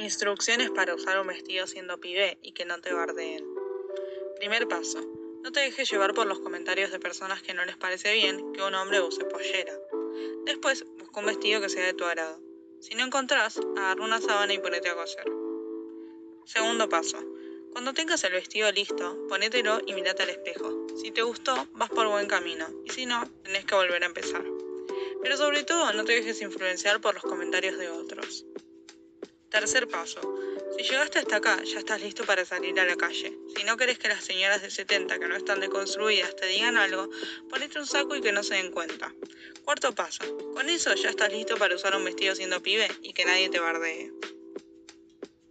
Instrucciones para usar un vestido siendo pibe y que no te bardeen. Primer paso. No te dejes llevar por los comentarios de personas que no les parece bien que un hombre use pollera. Después, busca un vestido que sea de tu agrado. Si no encontrás, agarra una sábana y ponete a coser. Segundo paso. Cuando tengas el vestido listo, ponételo y mirate al espejo. Si te gustó, vas por buen camino. Y si no, tenés que volver a empezar. Pero sobre todo, no te dejes influenciar por los comentarios de otros. Tercer paso. Si llegaste hasta acá, ya estás listo para salir a la calle. Si no querés que las señoras de 70 que no están deconstruidas te digan algo, ponete un saco y que no se den cuenta. Cuarto paso. Con eso ya estás listo para usar un vestido siendo pibe y que nadie te bardee.